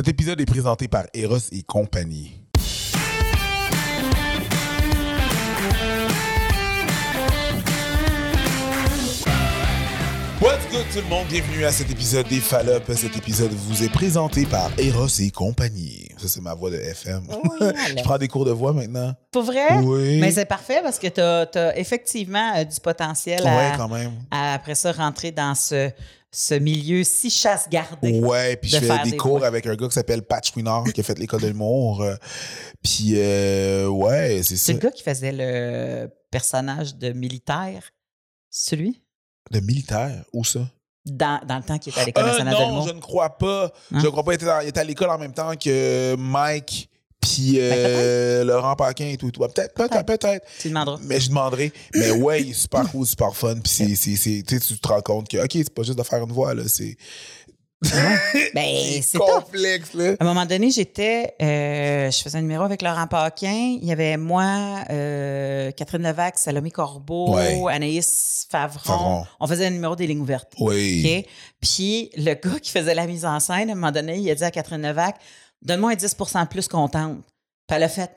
Cet épisode est présenté par Eros et compagnie. What's good tout le monde? Bienvenue à cet épisode des Fallop. Cet épisode vous est présenté par Eros et compagnie. Ça, c'est ma voix de FM. Je prends des cours de voix maintenant. Pour vrai? Oui. Mais c'est parfait parce que tu as, effectivement euh, du potentiel Ouais, à, quand même. à, après ça, rentrer dans ce, ce milieu si chasse-gardé. Ouais, puis de je fais des des cours avec un gars qui s'appelle Patch Winard qui a fait l'école de l'humour. Euh, Puis, euh, ouais, c'est ça. C'est le gars qui faisait le personnage de militaire, celui? De militaire, où ça? Dans, dans le temps qu'il était à l'École Euh, nationale de non, l'humour. je ne crois pas. Hein? Je ne crois pas. Il était, dans- il était à l'école en même temps que Mike, puis euh, Laurent Paquin et tout. et tout. Peut-être, peut-être, peut-être. Tu demanderas. Mais je demanderai. Mais ouais, il est super cool, super fun. Puis c'est, c'est, c'est- tu te rends compte que, OK, c'est pas juste de faire une voix, là. C'est, Ben, c'est complexe, là. À un moment donné, j'étais, euh, je faisais un numéro avec Laurent Paquin. Il y avait moi, euh, Catherine Levac, Salomé Corbeau, Ouais. Anaïs Favron. Favron. On faisait un numéro des lignes ouvertes. Oui. OK? Puis le gars qui faisait la mise en scène, à un moment donné, il a dit à Catherine Levac Donne-moi un 10 de plus contente. Puis elle a fait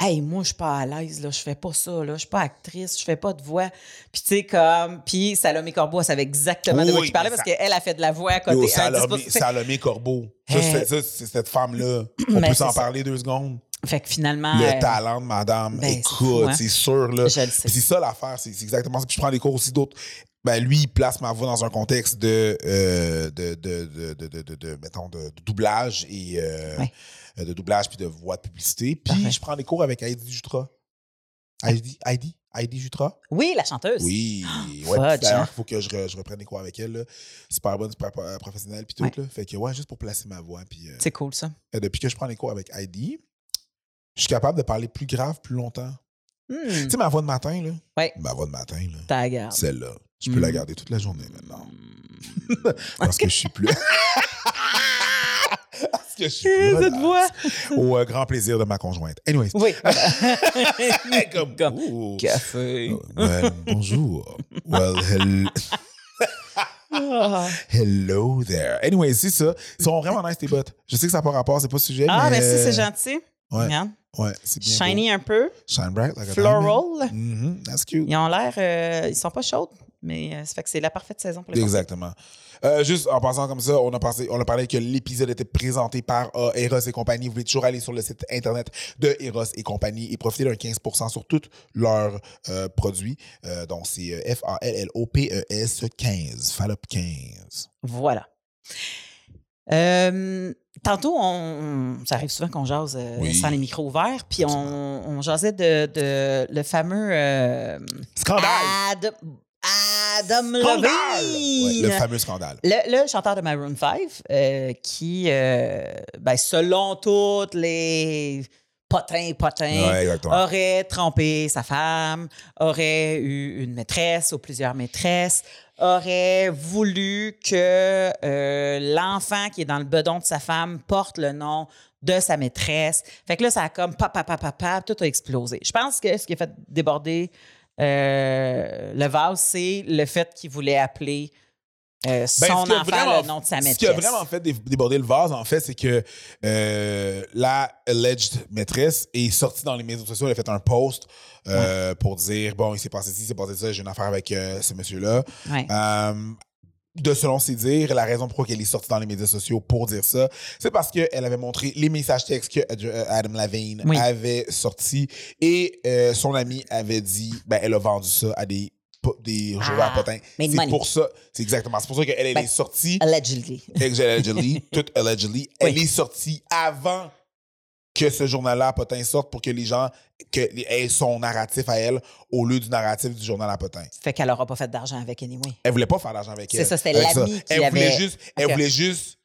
Hey, moi, je suis pas à l'aise, là, je fais pas ça, là, je suis pas actrice, je fais pas de voix. Puis, tu sais, comme. Puis, Salomé Corbeau, elle savait exactement de quoi parlait mais parce qu'elle a fait de la voix à côté. Yo, Salomé, 10%. Salomé Corbeau. Ça, c'est, ça, c'est cette femme-là. On peut s'en parler deux secondes? Fait que finalement. Le euh, talent de madame. ben, Écoute, hein. c'est sûr, là. Je le sais. Puis c'est ça l'affaire, c'est exactement ça. Puis je prends des cours aussi d'autres. Ben, lui, il place ma voix dans un contexte de, euh, de, de, de, de, mettons, de, doublage et euh, Ouais. euh, de doublage puis de voix de publicité. Puis Parfait. je prends des cours avec Heidi Jutra. Heidi, Heidi, Heidi Jutra? Oui, la chanteuse. Oui. Ouais, puis d'ailleurs, hein. il faut que je, re- je reprenne des cours avec elle. là. Super bonne, super professionnelle puis tout. Ouais. Là. Fait que ouais, juste pour placer ma voix. Puis euh, C'est cool, ça. depuis que je prends les cours avec Heidi, je suis capable de parler plus grave plus longtemps. Hmm, Tu sais, ma voix de matin, là. Ouais. Ma voix de matin, là. T'as garde. Celle-là. Je peux Mm. la garder toute la journée maintenant. Parce que je suis plus. Parce que je suis plus. Cette voix. Au euh, grand plaisir de ma conjointe. Anyways. Oui. comme. Comme. Café. Oh, well, bonjour. Well, Ah, hello there. Anyways, c'est ça. Ils sont vraiment nice, tes bottes. Je sais que ça n'a pas rapport, c'est pas le sujet. Ah, mais merci, c'est euh, gentil. Ouais, Regarde. ouais, c'est bien. Shiny un peu. Shine bright like a. Floral. Mhm, that's cute. Ils ont l'air. euh, ils sont pas chaudes, mais euh, ça fait que c'est la parfaite saison pour les Exactement. Euh, juste en passant comme ça, on a, pensé, on a parlé que l'épisode était présenté par euh, Eros et compagnie. Vous pouvez toujours aller sur le site internet de Eros et compagnie et profiter d'un 15% sur tous leurs produits. Donc, c'est F-A-L-L-O-P-E-S 15. Fallop 15. Voilà. Euh, tantôt, on, ça arrive souvent qu'on jase euh, Oui. sans les micros ouverts, puis on, on jasait de, de le fameux euh, Scandale! Adam, Adam! Levine. Ouais, le fameux scandale. Le, le chanteur de Maroon 5, euh, qui, euh, ben, selon toutes les potins, potins, Ouais, aurait trompé sa femme, aurait eu une maîtresse ou plusieurs maîtresses, aurait voulu que euh, l'enfant qui est dans le bedon de sa femme porte le nom de sa maîtresse. Fait que là, ça a comme papa, papa, papa, tout a explosé. Je pense que ce qui a fait déborder euh, le vase, c'est le fait qu'il voulait appeler euh, Ben, son ce enfant vraiment- le nom de sa Ce maîtresse. qui a vraiment fait dé- déborder le vase, en fait, c'est que euh, la alleged maîtresse est sortie dans les médias sociaux. Elle a fait un post euh, pour dire bon, il s'est passé ci, il s'est passé ça, j'ai une affaire avec ce monsieur-là. Ouais. De selon ses dires, la raison pourquoi elle est sortie dans les médias sociaux pour dire ça, c'est parce qu'elle avait montré les messages textes que euh, Adam Levine Oui. avait sortis et euh, son ami avait dit ben elle a vendu ça à des des joueurs Ah, potins. made C'est pour ça, c'est exactement. C'est pour ça qu'elle elle Ben, est sortie Allegedly. allegedly, tout allegedly, elle est sortie avant que ce journal-là à Potin sorte pour que les gens que, aient son narratif à elle au lieu du narratif du journal à Potin. Fait qu'elle n'aura pas fait d'argent avec Anyway. Elle voulait pas faire d'argent avec C'est elle. ça, c'était l'ami qui elle voulait avait- juste, Elle Ok. voulait juste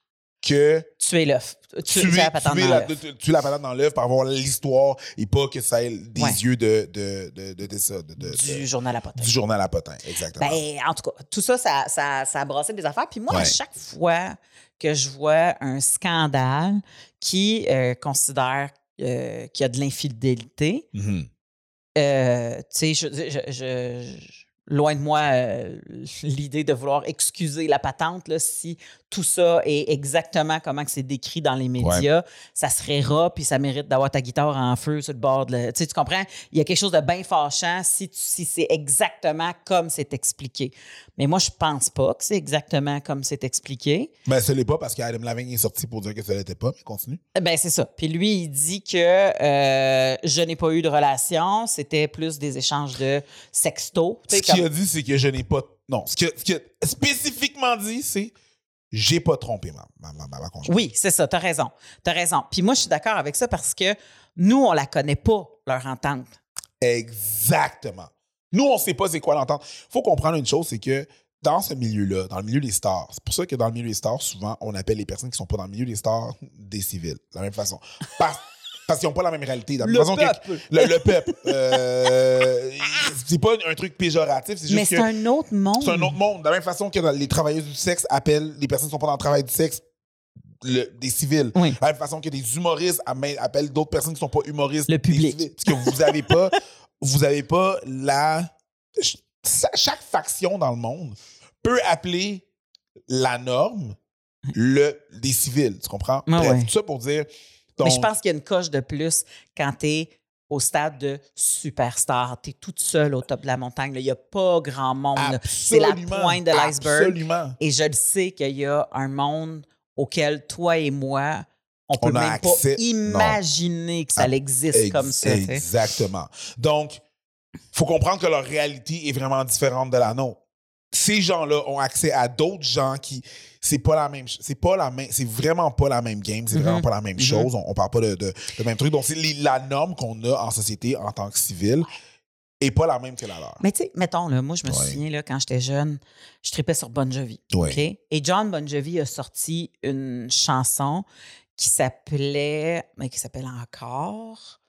que Tuer l'œuf. Tuer, tuer, la tuer dans l'œuf. tu- tuer la patate dans l'œuf pour avoir l'histoire et pas que ça ait des Ouais. yeux de, de, de, du journal à potin. du journal à Potin. Exactement. Ben, en tout cas, tout ça, ça, ça, ça a brassé des affaires. Puis moi, à chaque fois que je vois un scandale qui euh, considère euh, qu'il y a de l'infidélité, Mhm. euh, tu sais, je, je- je- je- loin de moi l'idée de vouloir excuser la patente là, si tout ça est exactement comment que c'est décrit dans les médias, ça serait rat, puis ça mérite d'avoir ta guitare en feu sur le bord de. Tu sais, tu comprends? Il y a quelque chose de bien fâchant si, si c'est exactement comme c'est expliqué. Mais moi, je pense pas que c'est exactement comme c'est expliqué. Ben, ce n'est pas parce qu'Adam Lavigne est sorti pour dire que ce n'était pas, mais continue. Ben, c'est ça. Puis lui, il dit que euh, je n'ai pas eu de relation, c'était plus des échanges de sexto. Ce qu'il a dit, c'est que je n'ai pas. Non, ce qu'il a spécifiquement dit, c'est j'ai pas trompé ma, ma, ma, Oui, c'est ça, t'as raison. T'as raison. Puis moi, je suis d'accord avec ça parce que nous, on la connaît pas, leur entente. Exactement. Nous, on sait pas c'est quoi l'entente. faut comprendre une chose, c'est que dans ce milieu-là, dans le milieu des stars, c'est pour ça que dans le milieu des stars, souvent, on appelle les personnes qui sont pas dans le milieu des stars des civils, de la même façon. Parce, parce qu'ils n'ont pas la même réalité. le, peuple. le, peuple. Euh, c'est pas un truc péjoratif, c'est juste Mais c'est un autre monde. C'est un autre monde. De la même façon que les travailleuses du sexe appellent les personnes qui sont pas dans le travail du sexe des civils. De la même façon que des humoristes appellent d'autres personnes qui sont pas humoristes. Le public. Parce que vous avez pas, vous avez pas la. Chaque faction dans le monde peut appeler la norme le, des civils. Tu comprends? Bref, tout ça pour dire. Mais je pense qu'il y a une coche de plus quand tu es au stade de superstar. Tu es toute seule au top de la montagne. Il n'y a pas grand monde. C'est la pointe de l'iceberg. Et je le sais qu'il y a un monde auquel toi et moi, on peut même pas imaginer que ça ah, existe comme ça. Exactement. Donc, faut comprendre que leur réalité est vraiment différente de la nôtre. Ces gens-là ont accès à d'autres gens qui c'est pas la même c'est pas la même c'est vraiment pas la même game c'est vraiment mm-hmm. pas la même mm-hmm. chose on, parle pas de, de, même truc donc c'est la norme qu'on a en société en tant que civil est pas la même que la leur. Mais tu sais, mettons, là, moi, je me souviens, là, quand j'étais jeune, je tripais sur Bon Jovi. Et John Bon Jovi a sorti une chanson qui s'appelait, mais qui s'appelle encore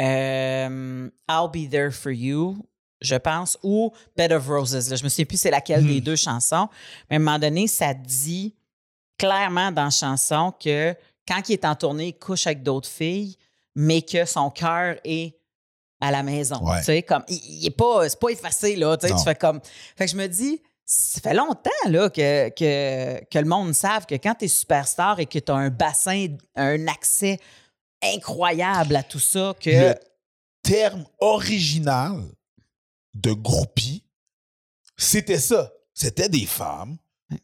euh, I'll Be There For You, je pense, ou Bed of Roses. Là. Je me souviens plus c'est laquelle des hmm. deux chansons. Mais à un moment donné, ça dit clairement dans la chanson que quand il est en tournée, il couche avec d'autres filles, mais que son cœur est à la maison. Tu sais, comme, il, est pas, c'est pas effacé, là. Tu, sais, tu fais comme. Fait que je me dis, ça fait longtemps là, que, que, que le monde savent que quand tu es superstar et que tu as un bassin, un accès incroyable à tout ça, que. Le terme original de groupie, c'était ça. C'était des femmes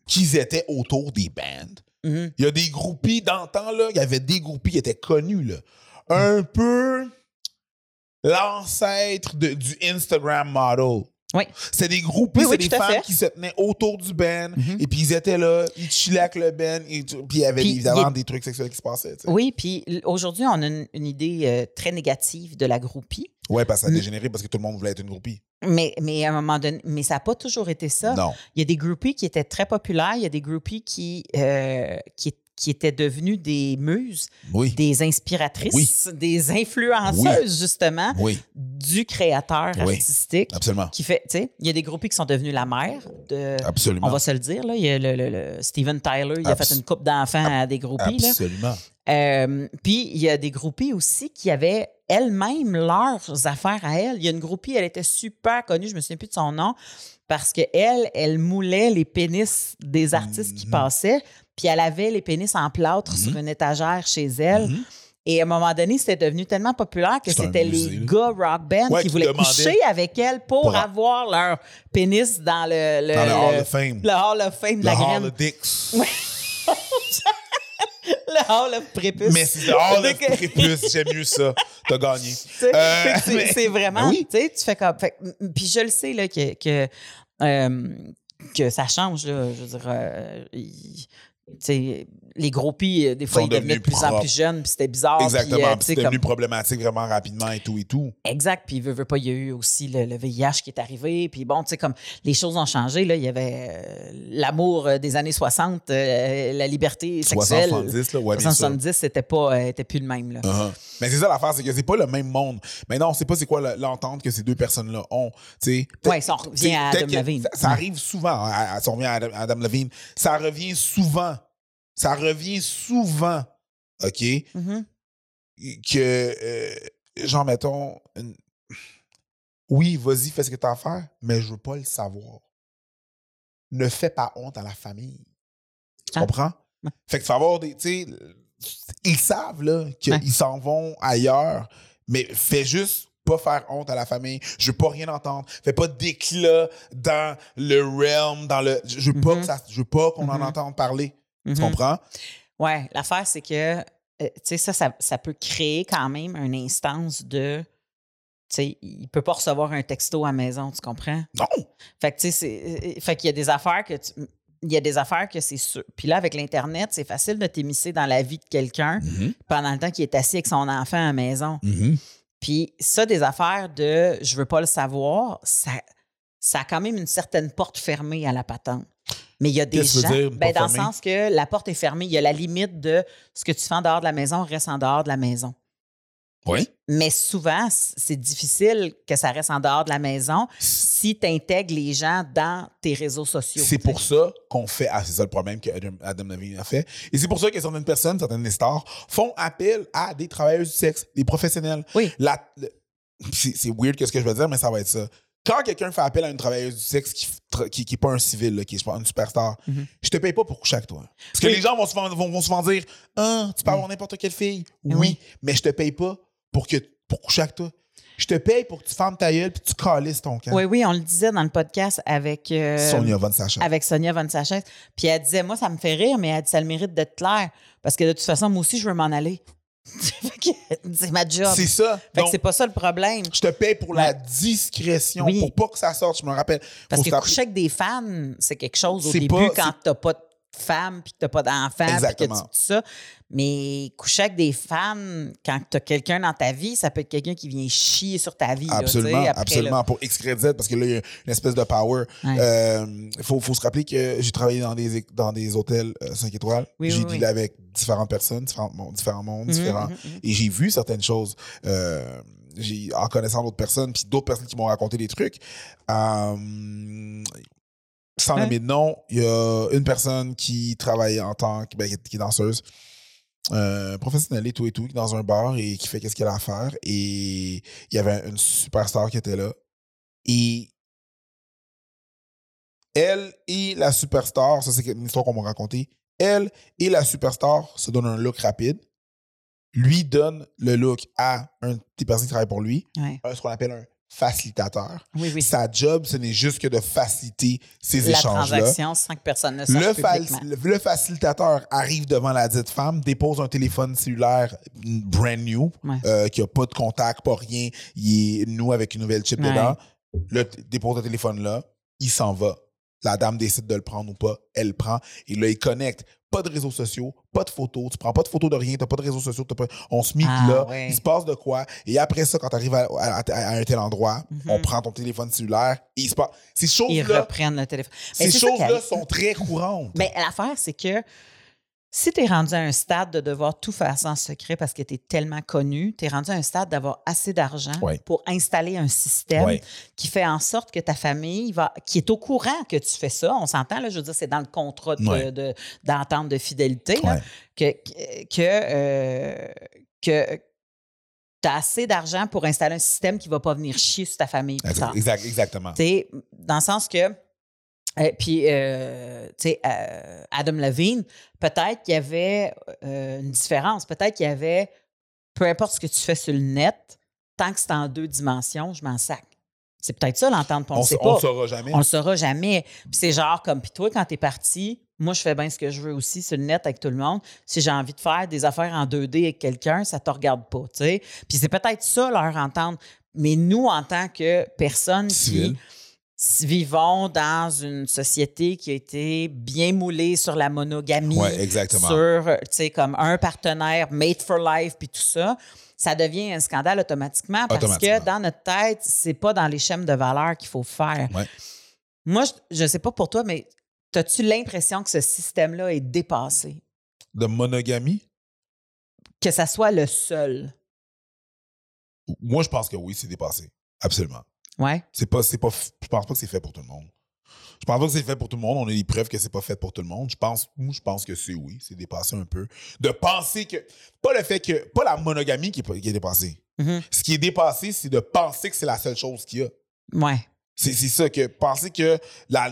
qui étaient autour des bands. Mm-hmm. Il y a des groupies, dans le temps, là, il y avait des groupies qui étaient connus, là. Un peu l'ancêtre du Instagram model. Oui. C'était des groupes, c'est des femmes qui se tenaient autour du band, mm-hmm. et puis ils étaient là, ils chillaient avec le band, et puis il y avait évidemment des trucs sexuels qui se passaient. Oui, puis aujourd'hui, on a une, idée euh, très négative de la groupie. Oui, parce que ça a dégénéré parce que tout le monde voulait être une groupie. Mais, mais à un moment donné, mais ça n'a pas toujours été ça. Non. Il y a des groupies qui étaient très populaires, il y a des groupies qui, euh, qui, qui étaient devenues des muses, des inspiratrices, des influenceuses, justement, du créateur artistique. Absolument. Qui fait, il y a des groupies qui sont devenus la mère de. Absolument. On va se le dire, là. Il y a le, Steven Tyler, il a fait une coupe d'enfants à des groupies. Absolument. Euh, puis il y a des groupies aussi qui avaient elles-mêmes leurs affaires à elles. Il y a une groupie, elle était super connue, je me souviens plus de son nom, parce qu'elle, elle moulait les pénis des artistes qui mhm. passaient, puis elle avait les pénis en plâtre sur mhm. une étagère chez elle. Mhm. Et à un moment donné, c'était devenu tellement populaire que c'était les gars rock band qui voulaient coucher avec elle pour, avoir leur pénis dans le, le, dans le, Hall of Fame. Le Hall of Fame de la graine. Hall of Dicks. le Hall of Prépuce. Mais c'est le Hall of Prépuce, j'aime mieux ça. T'as gagné. Euh, c'est vraiment, tu sais, tu fais comme. puis je le sais, là, que, que, euh, que ça change, là. Je veux dire, euh, les groupies, euh, des fois, ils devenaient de plus en plus jeunes, puis c'était bizarre. Exactement, euh, puis c'était devenu problématique vraiment rapidement et tout et tout. Exact, puis veut, veut pas, il y a eu aussi le, VIH qui est arrivé, puis bon, tu sais, comme les choses ont changé, là, il y avait euh, l'amour des années 60, la liberté sexuelle. 70, là, ouais, 70, c'était pas, était plus le même, là. Uh-huh. Mais c'est ça l'affaire, c'est que c'est pas le même monde. Mais non, c'est pas c'est quoi l'entente que ces deux personnes-là ont, tu sais. Ouais, ça revient à Adam Levine. Ça, arrive souvent, hein, ça revient à Adam Levine, ça revient souvent ça revient souvent, OK? Mm-hmm. Que, euh, genre, mettons, oui, vas-y, fais ce que tu as à faire, mais je veux pas le savoir. Ne fais pas honte à la famille. Tu Ah. comprends? Fait que tu vas avoir des. Tu sais, ils savent, là, qu'ils s'en vont ailleurs, mais fais juste pas faire honte à la famille. Je veux pas rien entendre. Fais pas d'éclat dans le realm, dans le. Je veux pas Mhm. que ça. Je veux pas qu'on en Mhm. entende parler. Tu Mhm. comprends? Ouais, l'affaire, c'est que, euh, tu sais, ça, ça, ça peut créer quand même une instance de. Tu sais, il peut pas recevoir un texto à la maison, tu comprends? Non! Fait que, tu sais, c'est- euh, fait qu'il y a des affaires que tu- Il y a des affaires que c'est sûr. Puis là, avec l'Internet, c'est facile de t'émisser dans la vie de quelqu'un Mhm. pendant le temps qu'il est assis avec son enfant à la maison. Mhm. Puis ça, des affaires de je veux pas le savoir, ça, ça a quand même une certaine porte fermée à la patente. Mais il y a des gens. dire, ben, dans le sens que la porte est fermée, il y a la limite de ce que tu fais en dehors de la maison reste en dehors de la maison. Oui. Mais souvent, c'est difficile que ça reste en dehors de la maison si tu intègres les gens dans tes réseaux sociaux. C'est pour ça qu'on fait. Ah, c'est ça le problème que Adam, Adam Levine a fait. Et c'est pour ça que certaines personnes, certaines stars, font appel à des travailleurs du sexe, des professionnels. Oui. C'est weird que ce que je veux dire, mais ça va être ça. Quand quelqu'un fait appel à une travailleuse du sexe qui n'est qui, pas un civil, là, qui est une superstar, Mhm. je te paye pas pour coucher avec toi. Parce que Oui. les gens vont souvent, vont, vont souvent dire Ah, tu peux avoir n'importe quelle fille. Oui, Oui. mais je te paye pas pour, que, pour coucher avec toi. Je te paye pour que tu fermes ta gueule puis tu calisses ton camp. Oui, oui, on le disait dans le podcast avec. euh, Sonia Von Sacha. avec Sonia Von Sachet. Puis elle disait, moi, ça me fait rire, mais elle dit, ça a le mérite d'être clair. Parce que de toute façon, moi aussi, je veux m'en aller. C'est ma job. C'est ça. Fait que Donc, c'est pas ça le problème. Je te paye pour la discrétion, Oui. pour pas que ça sorte, je me rappelle. Parce que coucher avec des fans, c'est quelque chose au début pas- quand t'as pas de femme puis que t'as pas d'enfant puis que tu tout ça. Mais coucher avec des fans, quand t'as quelqu'un dans ta vie, ça peut être quelqu'un qui vient chier sur ta vie. là, Absolument, après, absolument. là. Pour X, Z, parce que là, il y a une espèce de power. Il Ouais. faut, faut se rappeler que j'ai travaillé dans des, dans des hôtels 5 étoiles. Oui, j'ai oui, dealé oui. avec différentes personnes, différents, mondes, différents mondes, Mhm, différents. mhm, mhm. Et j'ai vu certaines choses. euh, j'ai, en connaissant d'autres personnes, puis d'autres personnes qui m'ont raconté des trucs. Euh, sans Ouais. nommer de nom, il y a une personne qui travaille en tant que, ben, qui est- danseuse. euh, professionnelle et tout et tout, qui est dans un bar et qui fait qu'est-ce qu'elle a à faire. Et il y avait une superstar qui était là. Et elle et la superstar, ça c'est une histoire qu'on m'a racontée, elle et la superstar se donnent un look rapide. Lui donne le look à un des personnes qui travaillent pour lui, Ouais. un- ce qu'on appelle un facilitateur. Oui, oui. Sa job, ce n'est juste que de faciliter ces La échanges-là. transaction, sans que personne ne Le, fa- le- facilitateur arrive devant la dite femme, dépose un téléphone cellulaire brand new, Ouais. euh, qui n'a pas de contact, pas rien. Il est nous avec une nouvelle chip Ouais. dedans. Le dépose le téléphone là, il s'en va. La dame décide de le prendre ou pas, elle le prend. Et là, il connecte. Pas de réseaux sociaux, pas de photos. Tu prends pas de photos de rien, t'as pas de réseaux sociaux. t'as Pas... On se met Ah, là, ouais. il se passe de quoi? Et après ça, quand tu arrives à, à- à un tel endroit, Mhm. on prend ton téléphone cellulaire et il se passe. Ces Ils choses-là, reprennent le téléphone. Mais ces choses-là sont très courantes. Mais l'affaire, c'est que si tu es rendu à un stade de devoir tout faire sans secret parce que tu es tellement connu, tu es rendu à un stade d'avoir assez d'argent pour installer un système qui fait en sorte que ta famille va, qui est au courant que tu fais ça, on s'entend, là, je veux dire, c'est dans le contrat de- Ouais. de- d'entente de, fidélité, là, que, que, euh, que tu as assez d'argent pour installer un système qui ne va pas venir chier sur ta famille. Exact, exactement. Dans le sens que. Euh, puis, euh, tu sais, euh, Adam Levine, peut-être qu'il y avait une différence. Peut-être qu'il y avait, peu importe ce que tu fais sur le net, tant que c'est en deux dimensions, je m'en sac. C'est peut-être ça l'entente, on On sait pas. le saura jamais. On le saura jamais. Puis c'est genre comme, puis toi, quand t'es parti, moi, je fais bien ce que je veux aussi sur le net avec tout le monde. Si j'ai envie de faire des affaires en 2D avec quelqu'un, ça te regarde pas, tu sais. Puis c'est peut-être ça leur entente. Mais nous, en tant que personnes Civil. qui vivons dans une société qui a été bien moulée sur la monogamie, Ouais, exactement. sur, euh, tu sais, comme un partenaire made for life, puis tout ça, ça devient un scandale automatiquement parce Automatiquement. que dans notre tête, c'est pas dans les schèmes de valeur qu'il faut faire. Ouais. Moi, je, je sais pas pour toi, mais as-tu l'impression que ce système-là est dépassé? De monogamie, Que ça soit le seul? moi, je pense que oui, c'est dépassé. Absolument. Ouais. C'est pas, c'est pas, je pense pas que c'est fait pour tout le monde. Je pense pas que c'est fait pour tout le monde. On a des preuves que c'est pas fait pour tout le monde. Je pense, moi, je pense que c'est oui, c'est dépassé un peu. De penser que, pas le fait que, pas la monogamie qui est, qui est dépassée. Mhm. Ce qui est dépassé, c'est de penser que c'est la seule chose qu'il y a. Ouais. C'est ça que penser que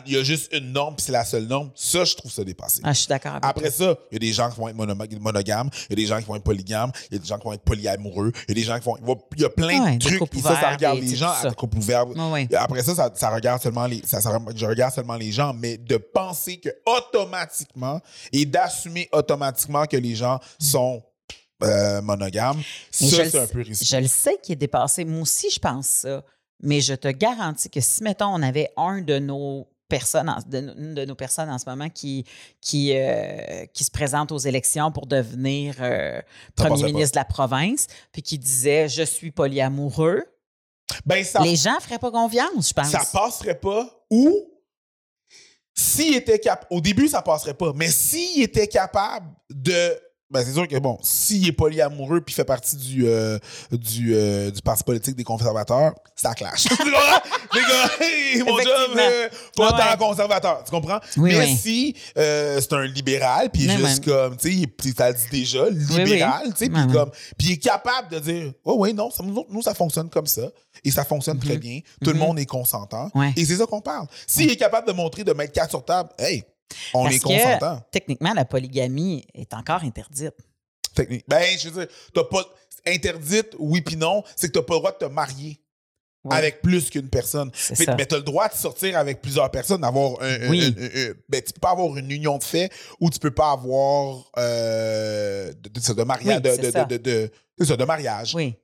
il y a juste une norme puis c'est la seule norme, ça je trouve ça dépassé. Ah, je suis d'accord avec Après toi. ça, il y a des gens qui vont être mono- monogames, il y a des gens qui vont être polygames, il y a des gens qui vont être polyamoureux, il y a des gens qui vont. il y a plein Ouais, de trucs. Et ça, ça regarde les gens à couple ouvert. Ouais. Après ça, ça, ça regarde seulement les. Ça, ça- je regarde seulement les gens, mais de penser que automatiquement et d'assumer automatiquement que les gens sont euh, monogames, Mais ça, c'est un peu risqué. Je le sais qu'il est dépassé. Moi aussi, je pense ça. Mais je te garantis que si, mettons, on avait un de nos personnes, en- de, une de nos personnes en ce moment qui, qui, euh, qui se présente aux élections pour devenir euh, premier ministre de la province, puis qui disait je suis polyamoureux, Ben, ça les gens feraient pas confiance, je pense. ça passerait pas ou s'il était capable au début ça passerait pas mais s'il était capable de ben c'est sûr que bon s'il est polyamoureux puis fait partie du euh, du euh, du parti politique des conservateurs ça clash. Tu comprends? Les gars mon job euh, pas Ouais. conservateur tu comprends? Oui, mais oui. si euh, c'est un libéral puis il est Mais juste comme tu sais le dit déjà libéral tu sais puis comme puis il est capable de dire oh oui non ça, nous, nous, ça fonctionne comme ça et ça fonctionne très bien. Tout le Mhm. monde est consentant. Ouais. et c'est ça qu'on parle. S'il est capable de montrer de mettre quatre sur table, hey, on Parce est que, consentant. techniquement, la polygamie est encore interdite. Technique. Ben, je veux dire, t'as pas interdite, oui puis non, c'est que t'as pas le droit de te marier Ouais. avec plus qu'une personne. Mais t'as le droit de sortir avec plusieurs personnes, d'avoir un, un- Oui. un- un- un- ben, tu peux pas avoir une union de fait ou tu peux pas avoir euh, de, de, de mariage. Oui, de mariage. Oui.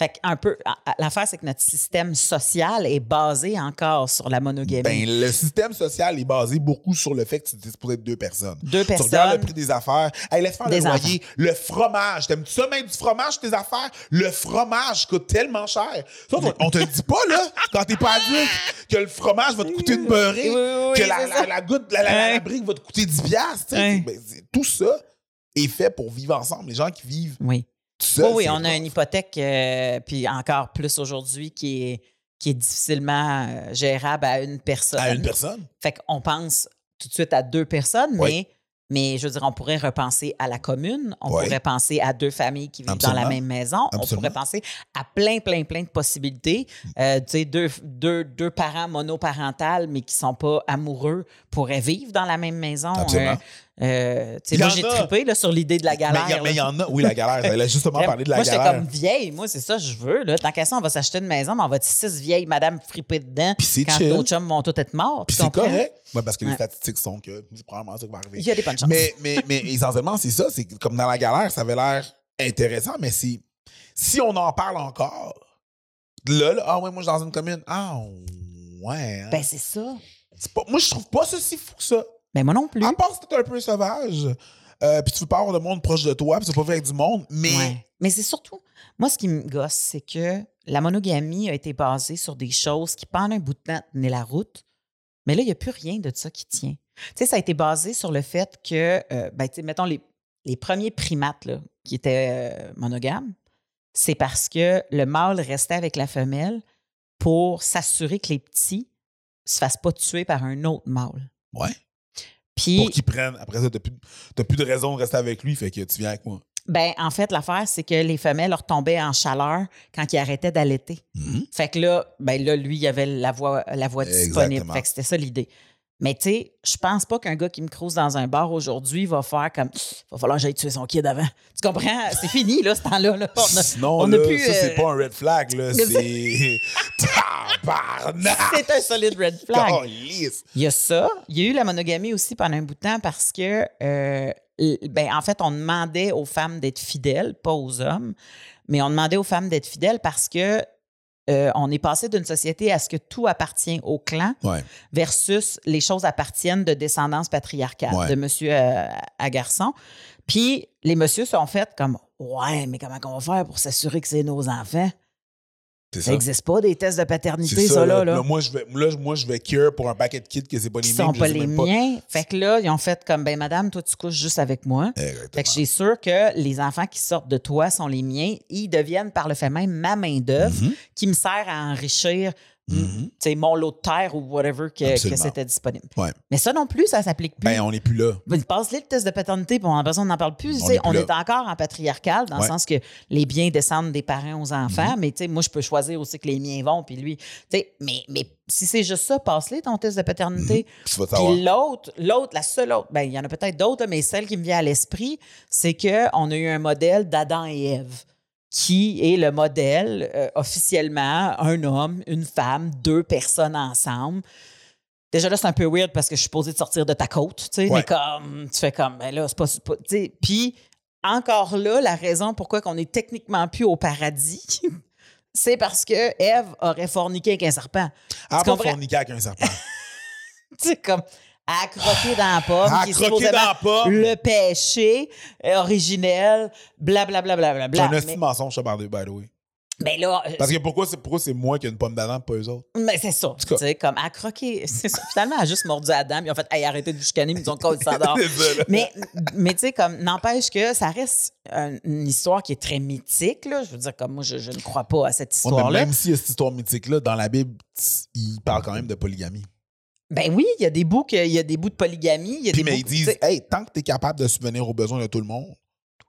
Fait un peu, l'affaire, c'est que notre système social est basé encore sur la monogamie. Ben, le système social est basé beaucoup sur le fait que tu es être deux personnes. Deux Tu regardes le personnes. prix des affaires. Hey, laisse faire Des le loyer. Le fromage. T'aimes-tu ça, même du fromage, tes affaires? Le fromage coûte tellement cher. Ça, on, on te le dit pas, là, quand t'es pas adulte, que le fromage va te coûter une beurrée, Oui, oui, oui, que la, goutte, la, la- brique va te coûter 10 piastres. Ben, tout ça est fait pour vivre ensemble. Les gens qui vivent Oui. Tout. Oh oui, on a une hypothèque, euh, puis encore plus aujourd'hui, qui est, qui est difficilement euh, gérable à une personne. À une personne? Fait qu'on pense tout de suite à deux personnes, Oui. mais, mais je veux dire, on pourrait repenser à la commune, on Oui. pourrait penser à deux familles qui vivent dans la même maison, on pourrait penser à plein, plein, plein de possibilités. Euh, tu sais, deux, deux, deux parents monoparentales, mais qui sont pas amoureux, pourraient vivre dans la même maison. Absolument. Euh, euh, tu sais, moi, j'ai trippé là, sur l'idée de la galère. Mais il y en a. Oui, la galère. Elle a justement parlé de la moi, j'étais galère. comme vieille. Moi, c'est ça que je veux. Là. Tant qu'à ça, on va s'acheter une maison, mais on va être six vieilles madame fripées dedans. Puis c'est quand nos chums vont tous être morts. Puis c'est correct. Ouais, parce que les statistiques sont que c'est probablement ça qui va arriver. Il y a des bonnes chances. Mais, mais, mais essentiellement, c'est ça. C'est comme dans la galère, ça avait l'air intéressant, mais si, si on en parle encore, là, là, ah ouais, moi, je suis dans une commune. Ah ouais. hein. Ben, c'est ça. Pas- moi, je trouve pas ça si fou que ça. Ben, moi non plus. À part si t'es un peu sauvage, euh, puis tu veux pas avoir de monde proche de toi, puis tu veux pas vivre avec du monde, mais. Ouais. Mais c'est surtout, moi, ce qui me gosse, c'est que la monogamie a été basée sur des choses qui, pendant un bout de temps, tenaient la route. Mais là, il n'y a plus rien de ça qui tient. Tu sais, ça a été basé sur le fait que, euh, ben, tu sais, mettons, les, les premiers primates là, qui étaient euh, monogames, c'est parce que le mâle restait avec la femelle pour s'assurer que les petits se fassent pas tuer par un autre mâle. Ouais. Puis, Pour qu'ils prennent. Après ça, t'as plus, t'as plus de raison de rester avec lui, fait que tu viens avec moi. ben, en fait, l'affaire, c'est que les femelles leur tombaient en chaleur quand ils arrêtaient d'allaiter. Mhm. Fait que là, ben là, lui, il avait la voix, la voix disponible. Fait que c'était ça l'idée. Mais tu sais, je pense pas qu'un gars qui me crouse dans un bar aujourd'hui va faire comme va falloir que j'aille tuer son kid avant. Tu comprends? C'est fini, là, ce temps-là. là. On a- Sinon, on a là, plus, ça, c'est euh, pas un red flag, là. c'est- C'est. Un solide red flag. Il y a ça. Il y a eu la monogamie aussi pendant un bout de temps parce que, euh, ben, en fait, on demandait aux femmes d'être fidèles, pas aux hommes, mais on demandait aux femmes d'être fidèles parce que euh, on est passé d'une société à ce que tout appartient au clan Ouais. versus les choses appartiennent de descendance patriarcale, Ouais. de monsieur à, à garçon. Puis les messieurs sont faits comme Ouais, mais comment on va faire pour s'assurer que c'est nos enfants? Ça ça. n'existe pas des tests de paternité, ça, là. là. Là, moi, je vais, là, moi, je vais cure pour un paquet de kids que c'est pas les miens. sont que je pas les pas. miens. Fait que là, ils ont fait comme, ben madame, toi, tu couches juste avec moi. Exactement. Fait que j'ai sûr que les enfants qui sortent de toi sont les miens. Ils deviennent par le fait même ma main-d'œuvre Mhm. qui me sert à enrichir Sais, mon lot de terre ou whatever que, c'était disponible. Ouais. Mais ça non plus, ça s'applique plus. Ben, on n'est plus là. Il passe le test de paternité, puis on n'en parle plus. On est plus on est encore en patriarcal, dans le sens que les biens descendent des parents aux enfants, Mhm. mais moi, je peux choisir aussi que les miens vont, puis lui. Mais, mais si c'est juste ça, passe-le ton test de paternité. Savoir. Puis l'autre, l'autre, la seule autre, ben, il y en a peut-être d'autres, mais celle qui me vient à l'esprit, c'est qu'on a eu un modèle d'Adam et Ève, qui est le modèle euh, officiellement un homme, une femme, deux personnes ensemble. Déjà là, c'est un peu weird parce que je suis supposée de sortir de ta côte, tu sais, Ouais. mais comme, tu fais comme, ben là, c'est pas, pas- tu sais, puis encore là, la raison pourquoi qu'on est techniquement plus au paradis, c'est parce que Ève aurait forniqué avec un serpent. Ah, pas forniquer avec un serpent. Tu sais, comme à croquer dans la pomme, À qui croquer dans la pomme. le péché originel, blablabla. Bla, bla, bla, C'est un bla. hostie mais, de mensonge, ça, by the way. mais là, euh, Parce que pourquoi c'est pourquoi c'est moi qui ai une pomme d'Adam, pas eux autres? mais c'est ça. Tu sais, comme à croquer. C'est ça. Finalement, elle a juste mordu Adam. Ils ont fait, hey, arrêtez de vous chicaner, mais ils ont. C'est ça, là. Mais, mais tu sais, comme, n'empêche que ça reste un- une histoire qui est très mythique, là. Je veux dire, comme moi, je, je ne crois pas à cette Ouais, mais histoire-là. même s'il y a cette histoire mythique-là, dans la Bible, il parle quand même de polygamie. Ben oui, il y a des bouts, que- il y a des bouts de polygamie. Y a Puis, des mais ils disent, hey, tant que tu es capable de subvenir aux besoins de tout le monde,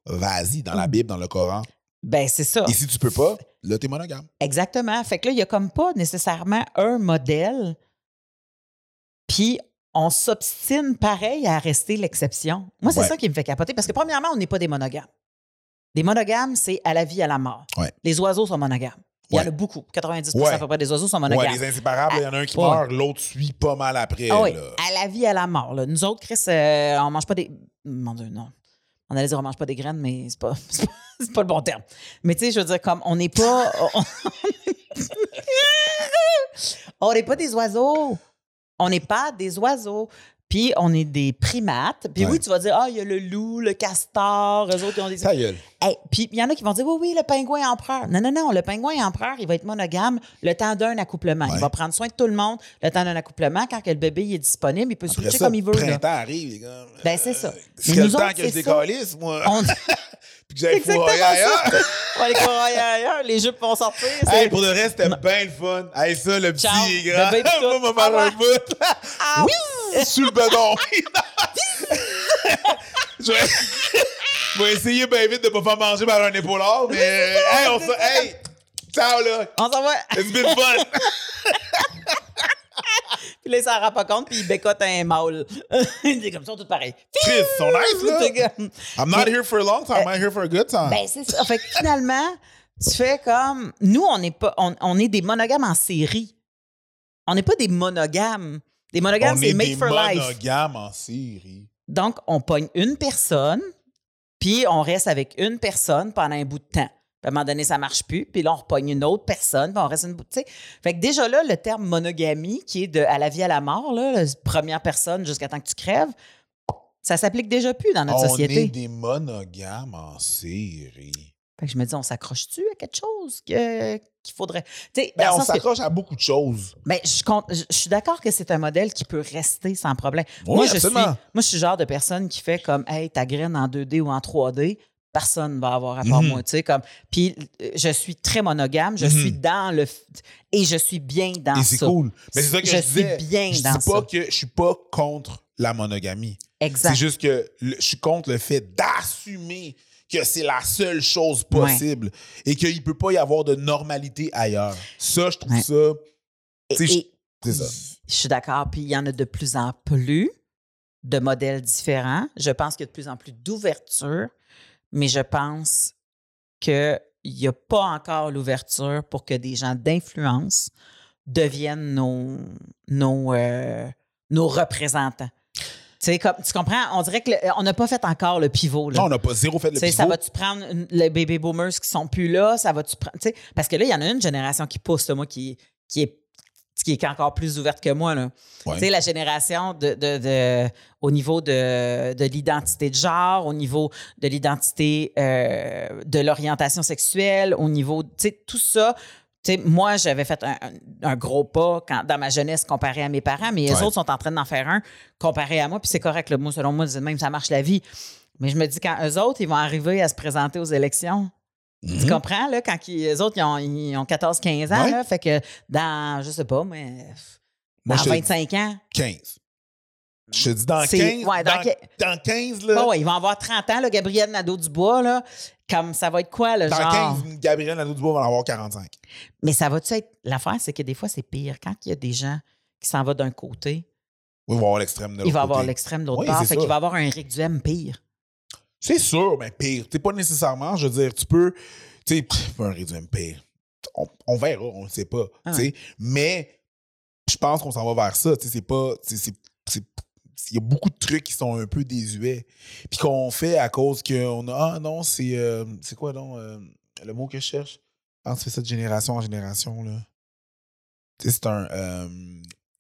vas-y, dans la Bible, dans le Coran. Ben, c'est ça. Et si tu peux pas, là, t'es monogame. Exactement. Fait que là, il n'y a comme pas nécessairement un modèle. Puis on s'obstine pareil à rester l'exception. Moi, c'est Ouais. ça qui me fait capoter parce que premièrement, on n'est pas des monogames. Des monogames, c'est à la vie, à la mort. Ouais. Les oiseaux sont monogames. Il y en Ouais. a beaucoup. 90 Ouais. à peu près des oiseaux sont Ouais, monogames. les inséparables, il y en a un qui Ouais. meurt, l'autre suit pas mal après. Ah oui, là. à la vie, à la mort. là. Nous autres, Chris, euh, on mange pas des. Mon Dieu, non. On allait dire on mange pas des graines, mais c'est pas, c'est pas, c'est pas le bon terme. Mais tu sais, je veux dire, comme on n'est pas. On n'est pas des oiseaux. On n'est pas des oiseaux. Puis on est des primates. Puis Ouais. oui, tu vas dire, ah, il y a le loup, le castor, eux autres, ils ont des. Ta gueule. Hey, puis il y en a qui vont dire oui, oui, le pingouin empereur. Non, non, non, le pingouin empereur, il va être monogame le temps d'un accouplement. Ouais. Il va prendre soin de tout le monde le temps d'un accouplement. Quand que le bébé il est disponible, il peut switcher ça, comme il veut. là. printemps arrive, les gars. Ben, c'est ça. C'est le nous temps autres, que je décalisse, moi. On... Puis que ça. ailleurs. On va aller courir ailleurs, les jupes vont sortir. Hey, pour le reste, c'était bien le fun. Hey, ça, le petit Ciao, est grand. tout. Moi, m'a faire Ah un bout. Ah oui! Sur le bedon. je, vais, je vais essayer bien vite de pas faire manger par un épaulard, mais hey, on se. Hey! Ciao, là! On s'en va. It's been fun! Puis là, il s'en rend pas compte, puis il bécote un mâle. il est comme ça, tout pareil. Chris, ils sont nice, là! Comme- I'm not here for a long time, I'm here for a good time. Ben, c'est ça. Fait que finalement, tu fais comme. Nous, on n'est pas. On, on est des monogames en série. On n'est pas des monogames. Des monogames, on c'est est made des for life. monogames en série. Donc, on pogne une personne, puis on reste avec une personne pendant un bout de temps. Puis à un moment donné, ça marche plus. Puis là, on repogne une autre personne, puis on reste une sais. Fait que déjà là, le terme monogamie, qui est de à la vie à la mort, là, la première personne jusqu'à temps que tu crèves, ça s'applique déjà plus dans notre on société. est des monogames en série. Fait que je me dis, on s'accroche-tu à quelque chose que- qu'il faudrait? Ben, on que- s'accroche à beaucoup de choses. ben, je, compte- je- suis d'accord que c'est un modèle qui peut rester sans problème. Oui, moi, je suis, moi, je suis le genre de personne qui fait comme, hey, ta graine en 2D ou en 3D, personne ne va avoir à part Mhm. moi, tu sais, comme. Puis, euh, je suis très monogame, je Mhm. suis dans le. Et je suis bien dans Et ça. c'est cool. Mais c'est ça que je, Je suis disais. bien je dans dis pas ça. que je suis pas contre la monogamie. Exact. C'est juste que le- je suis contre le fait d'assumer que c'est la seule chose possible et qu'il ne peut pas y avoir de normalité ailleurs. Ça, je trouve Ouais. ça. C'est ça. Je suis d'accord. Puis il y en a de plus en plus de modèles différents. Je pense qu'il y a de plus en plus d'ouverture, mais je pense qu'il n'y a pas encore l'ouverture pour que des gens d'influence deviennent nos, nos, euh, nos représentants. Tu sais, comme, tu comprends? On dirait qu'on n'a pas fait encore le pivot. Là. Non, on n'a pas zéro fait le Tu sais, pivot. ça va-tu prendre une- les baby boomers qui sont plus là? Ça va-tu prendre. tu sais, Parce que là, il y en a une génération qui pousse, là, moi, qui, qui est qui est encore plus ouverte que moi. Là. Ouais. Tu sais, la génération de, de- de- au niveau de, de l'identité de genre, au niveau de l'identité euh, de l'orientation sexuelle, au niveau, tu sais, tout ça. Tu sais, moi, j'avais fait un, un- un gros pas quand, dans ma jeunesse comparé à mes parents, mais les Ouais. autres sont en train d'en faire un comparé à moi, puis c'est correct. Là, moi, selon moi, même, ça marche la vie. Mais je me dis, quand eux autres, ils vont arriver à se présenter aux élections, Tu Mhm. comprends, là, quand ils- les autres, ils ont, ils ont 14-15 ans, Ouais. là, fait que dans, je sais pas, mais Moi, dans je te 25 ans, 15. Je te dis dans C'est- 15. ouais, dans dans, que- dans 15, là. oh, ouais, ils vont avoir 30 ans, là, Gabriel Nadeau-Dubois, là, comme ça va être quoi, le dans genre? 15, Gabriel Nadeau-Dubois va en avoir 45. Mais ça va-tu être. L'affaire, c'est que des fois, c'est pire. Quand il y a des gens qui s'en vont d'un côté, Oui, il va avoir l'extrême de l'autre il va avoir l'extrême de l'autre Oui, part. Fait qu'il va avoir un Rick Duhem pire. C'est sûr, mais pire. T'es pas nécessairement, je veux dire, tu peux. Tu sais, un réduit pire. On, on verra, on ne sait pas. Ah. Mais je pense qu'on s'en va vers ça. C'est pas. Il y a beaucoup de trucs qui sont un peu désuets. Puis qu'on fait à cause qu'on a. Ah non, c'est. euh, c'est quoi donc euh, le mot que je cherche? Quand tu fais ça de génération en génération, là. Tu sais, c'est un. euh,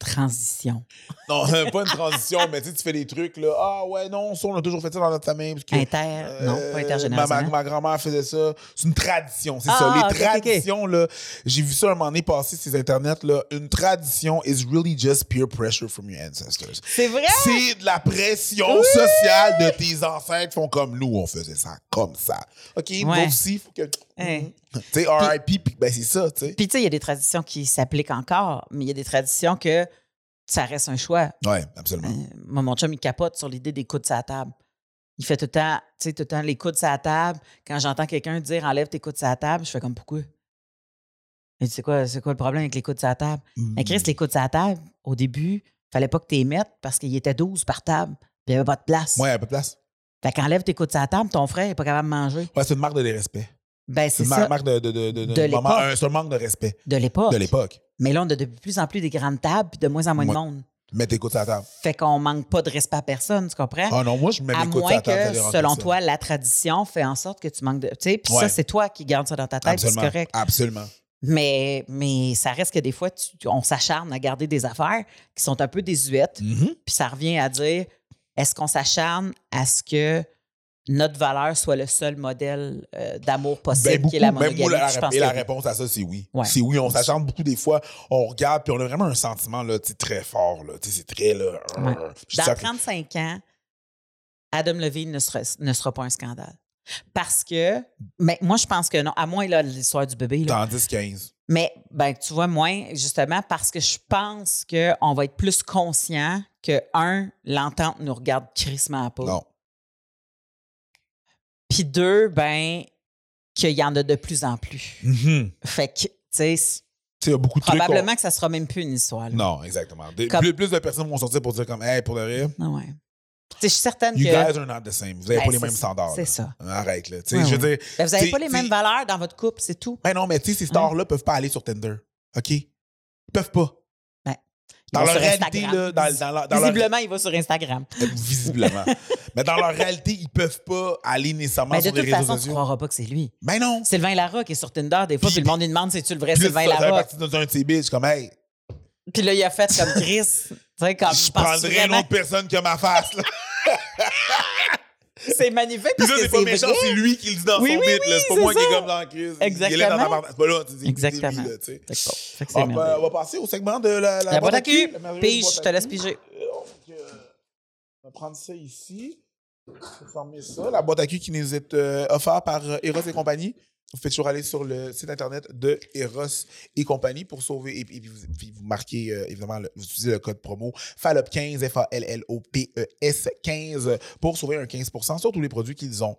Transition. non, pas une transition, mais tu fais des trucs, là. Ah ouais, non, ça, on a toujours fait ça dans notre famille. Parce que, Inter. non, euh, pas ma, intergénérationnel. ma, ma grand-mère faisait ça. C'est une tradition, c'est Ah, ça. Les ok, ok, ok. traditions, là, j'ai vu ça un moment donné passer sur Internet, là. Une tradition is really just peer pressure from your ancestors. C'est vrai? C'est de la pression sociale de tes ancêtres font comme nous, on faisait ça comme ça. OK, moi Ouais. aussi, il faut que. Hein. Tu sais, RIP, puis ben c'est ça, tu sais. Puis, tu sais, il y a des traditions qui s'appliquent encore, mais il y a des traditions que ça reste un choix. Ouais, absolument. Euh, moi, mon chum, il capote sur l'idée des coudes à la table. Il fait tout le temps, tu sais, tout le temps les coudes à la table. Quand j'entends quelqu'un dire enlève tes coudes à la table, je fais comme pourquoi? Il dit c'est quoi, c'est quoi le problème avec les coudes à la table? Mais Chris, les coudes à la table, au début, fallait pas que tu les mettes parce qu'il était 12 par table. Puis il n'y avait pas de place. Ouais, un peu de place. Fait qu'enlève tes coudes à la table, ton frère n'est pas capable de manger. Ouais, c'est une marque de respect. Ben, C'est ça, mar- marque de, de, de, de, De de moment- l'époque. un, c'est un manque de respect de l'époque. de l'époque. Mais là, on a de plus en plus des grandes tables puis de moins en moins de monde. Mets tes coudes à la table. Fait qu'on manque pas de respect à personne, tu comprends? Ah non, moi, je mets à à moins la table. que, selon toi, la tradition fait en sorte que tu manques de. Tu sais, puis Ouais. ça, c'est toi qui gardes ça dans ta tête, c'est correct. Absolument. Mais, mais ça reste que des fois, tu- on s'acharne à garder des affaires qui sont un peu désuètes. Mhm. Puis ça revient à dire est-ce qu'on s'acharne à ce que notre valeur soit le seul modèle euh, d'amour possible Ben, qui est la même monogamie? moi, la, Puis je pense et la oui. réponse à ça, c'est oui. Ouais. C'est oui, on s'acharne beaucoup des fois. On regarde, puis on a vraiment un sentiment là, très fort. Là, c'est très. Là, Ouais. dis Dans ça- 35 ans, Adam Levine ne sera, ne sera pas un scandale. Parce que, mais moi, je pense que non, à moins là, l'histoire du bébé. Là. Dans 10-15. Mais ben, tu vois, moins, justement, parce que je pense qu'on va être plus conscient que, un, l'entente nous regarde crissement à peau. Non. Puis deux, ben, qu'il y en a de plus en plus. Mhm. Fait que, tu sais, il y a beaucoup de trucs. probablement que ça sera même plus une histoire. là. Non, exactement. Des- Comme- plus, plus de personnes vont sortir pour dire comme, hey, pour de vrai, Ah ouais. Je suis certaine you que. guys are not the same. Vous n'avez Ben, pas les mêmes standards. C'est ça. Arrête, là. Tu sais, Ouais, je veux ouais. dire. Ben, vous n'avez pas les mêmes valeurs dans votre couple, c'est tout. Ben non, mais tu sais, ces stars-là peuvent pas aller sur Tinder. OK? Ils peuvent pas. Dans leur réalité, là, dans, dans leur- dans leur- Visiblement, il va sur Instagram. Euh, Visiblement. mais dans leur réalité, ils peuvent pas aller nécessairement Mais de sur les toute réseaux façon, tu sociaux. croiras pas que c'est lui. Ben non. Sylvain Larocque est sur Tinder des fois, Puis- puis, le monde lui demande si tu le vrai Sylvain Larocque? partie d'un de ses bitches, comme, hey, Puis là, il a fait comme Chris. tu sais, comme je prendrais une autre personne que ma face, là. c'est magnifique Puis parce ça, que c'est pas méchant, c'est lui qui le dit dans Oui, son oui, oui, C'est pas moi qui est ça. comme dans la crise. Exactement. Il est là dans la C'est pas là, tu Exactement. là, tu sais. Que c'est On va, merveilleux. on va passer au segment de la, La boîte à cul. Pige, je te laisse piger. Euh, on va prendre ça ici. On va fermer ça. La boîte à cul qui nous est euh, offerte par euh, Eros et compagnie. Vous faites toujours aller sur le site internet de Eros et compagnie pour sauver et, puis vous, puis vous marquez euh, évidemment, le- vous utilisez le code promo FALLOP15, F-A-L-L-O-P-E-S 15 pour sauver un 15% sur tous les produits qu'ils ont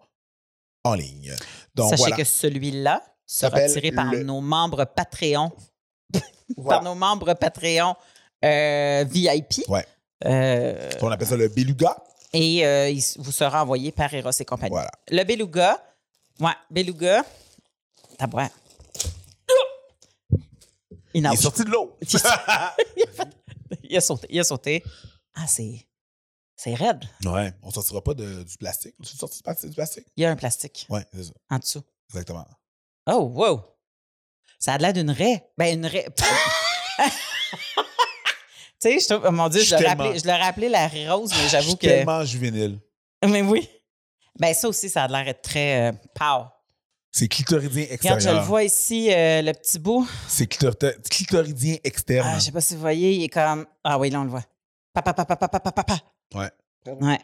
en ligne. Donc Sachez voilà. que celui-là sera tiré par le- nos membres Patreon. Voilà. Par nos membres Patreon euh, VIP. Ouais. Euh, On appelle ça le beluga. et euh, il vous sera envoyé par Eros et compagnie. Voilà. Le beluga. Ouais, beluga. Il, est sorti de l'eau. il, a sauté. Il a sauté. Ah, c'est. C'est raide. ouais. On sortira pas de, du plastique. Tu sorti du plastique- du plastique? Il y a un plastique Ouais, c'est ça. en dessous. Exactement. Oh, wow. Ça a l'air d'une raie. Ben, une raie. tu sais, je trouve, mon Dieu, Je l'aurais tellement- appelé, la rose, mais j'avoue que. tellement juvénile. Mais oui. Ben, ça aussi, ça a l'air d'être très euh, pow. C'est clitoridien Regarde, je le vois ici, euh, le petit bout. C'est clitor- clitoridien externe. Ah, je sais pas si vous voyez, il est comme. Ah oui, là, on le voit. Papa, papa, papa, papa, papa. Ouais. Ouais.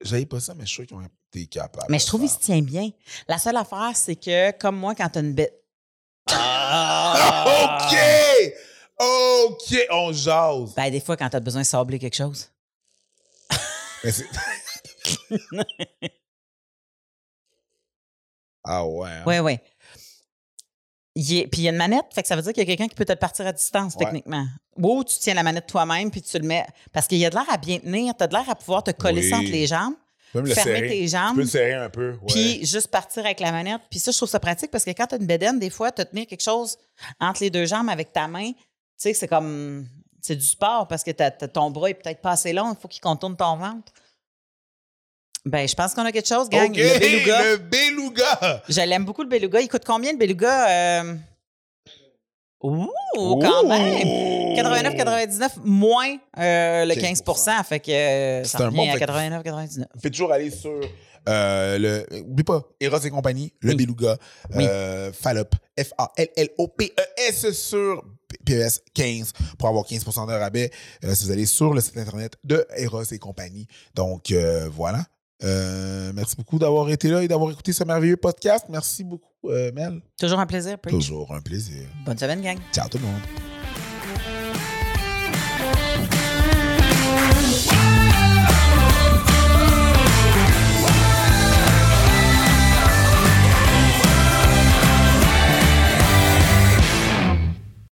J'avais pas ça, mais je suis sûr qu'ils ont été capables. Mais je trouve qu'il se tient bien. La seule affaire, c'est que, comme moi, quand t'as une bête. OK! OK, on jase. Ben, des fois, quand t'as besoin de sabler quelque chose. Mais c'est- ah ouais. hein? Oui, oui. Il est- Puis il y a une manette, fait que ça veut dire qu'il y a quelqu'un qui peut te le partir à distance, Ouais. techniquement. Ou tu tiens la manette toi-même, puis tu le mets. Parce qu'il y a de l'air à bien tenir, t'as de l'air à pouvoir te coller Oui. ça entre les jambes, Tu peux me le fermer serrer. tes Tu jambes, peux le serrer un peu. Ouais. puis juste partir avec la manette. Puis ça, je trouve ça pratique parce que quand t'as une bédaine, des fois, te tenir quelque chose entre les deux jambes avec ta main, tu sais, c'est comme. C'est du sport parce que ton bras est peut-être pas assez long, il faut qu'il contourne ton ventre. Ben, je pense qu'on a quelque chose, gang. Le beluga. le beluga. Je l'aime beaucoup, le beluga. Il coûte combien, le beluga? Euh... Ouh, quand même! 89,99 moins euh, le 15 15%. Fait que euh, C'est un bon à fait. 89,99 Faites toujours aller sur euh, le. Oublie pas, Eros et compagnie, le Oui. beluga, Oui. Fallop, F-A-L-L-O-P-E-S sur PES 15 pour avoir 15% de rabais si vous allez sur le site internet de Eros et compagnie. Donc voilà. Euh, merci beaucoup d'avoir été là et d'avoir écouté ce merveilleux podcast. Merci beaucoup, euh, Mel. Toujours un plaisir, Preach. Toujours un plaisir. Bonne semaine, gang. Ciao tout le monde.